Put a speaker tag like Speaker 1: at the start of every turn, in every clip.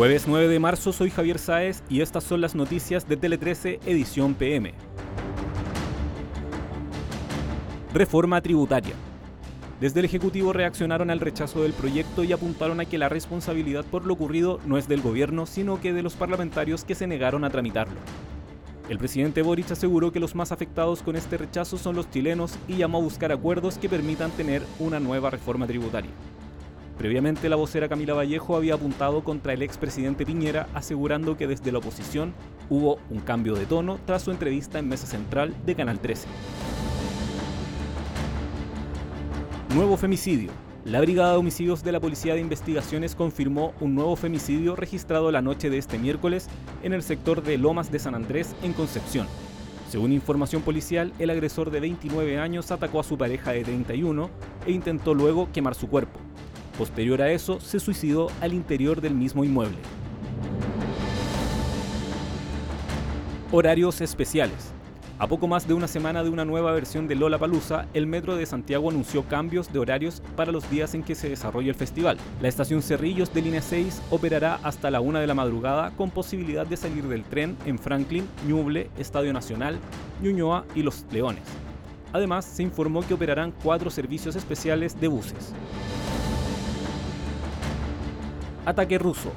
Speaker 1: Jueves 9 de marzo soy Javier Sáez y estas son las noticias de Tele 13 edición PM. Reforma tributaria. Desde el Ejecutivo reaccionaron al rechazo del proyecto y apuntaron a que la responsabilidad por lo ocurrido no es del gobierno, sino que de los parlamentarios que se negaron a tramitarlo. El presidente Boric aseguró que los más afectados con este rechazo son los chilenos y llamó a buscar acuerdos que permitan tener una nueva reforma tributaria. Previamente, la vocera Camila Vallejo había apuntado contra el expresidente Piñera, asegurando que desde la oposición hubo un cambio de tono tras su entrevista en Mesa Central de Canal 13. Nuevo femicidio. La Brigada de Homicidios de la Policía de Investigaciones confirmó un nuevo femicidio registrado la noche de este miércoles en el sector de Lomas de San Andrés, en Concepción. Según información policial, el agresor de 29 años atacó a su pareja de 31 e intentó luego quemar su cuerpo. Posterior a eso, se suicidó al interior del mismo inmueble. Horarios especiales. A poco más de una semana de una nueva versión de Lola Palusa, el Metro de Santiago anunció cambios de horarios para los días en que se desarrolla el festival. La estación Cerrillos de línea 6 operará hasta la 1 de la madrugada con posibilidad de salir del tren en Franklin, Ñuble, Estadio Nacional, Ñuñoa y Los Leones. Además, se informó que operarán cuatro servicios especiales de buses. Ataque ruso.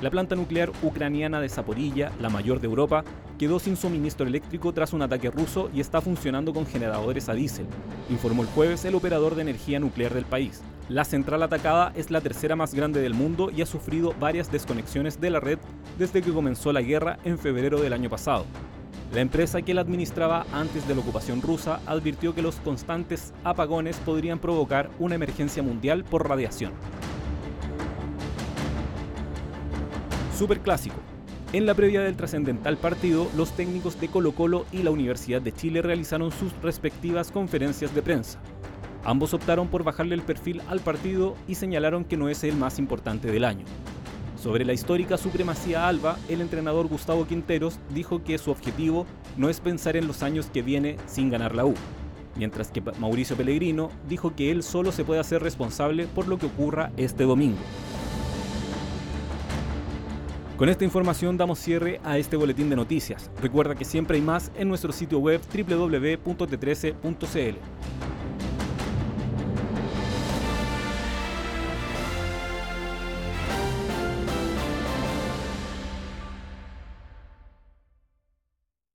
Speaker 1: La planta nuclear ucraniana de Zaporilla, la mayor de Europa, quedó sin suministro eléctrico tras un ataque ruso y está funcionando con generadores a diésel, informó el jueves el operador de energía nuclear del país. La central atacada es la tercera más grande del mundo y ha sufrido varias desconexiones de la red desde que comenzó la guerra en febrero del año pasado. La empresa que la administraba antes de la ocupación rusa advirtió que los constantes apagones podrían provocar una emergencia mundial por radiación. Superclásico. En la previa del trascendental partido, los técnicos de Colo Colo y la Universidad de Chile realizaron sus respectivas conferencias de prensa. Ambos optaron por bajarle el perfil al partido y señalaron que no es el más importante del año. Sobre la histórica supremacía alba, el entrenador Gustavo Quinteros dijo que su objetivo no es pensar en los años que viene sin ganar la U, mientras que Mauricio Pellegrino dijo que él solo se puede hacer responsable por lo que ocurra este domingo. Con esta información damos cierre a este boletín de noticias. Recuerda que siempre hay más en nuestro sitio web www.t13.cl.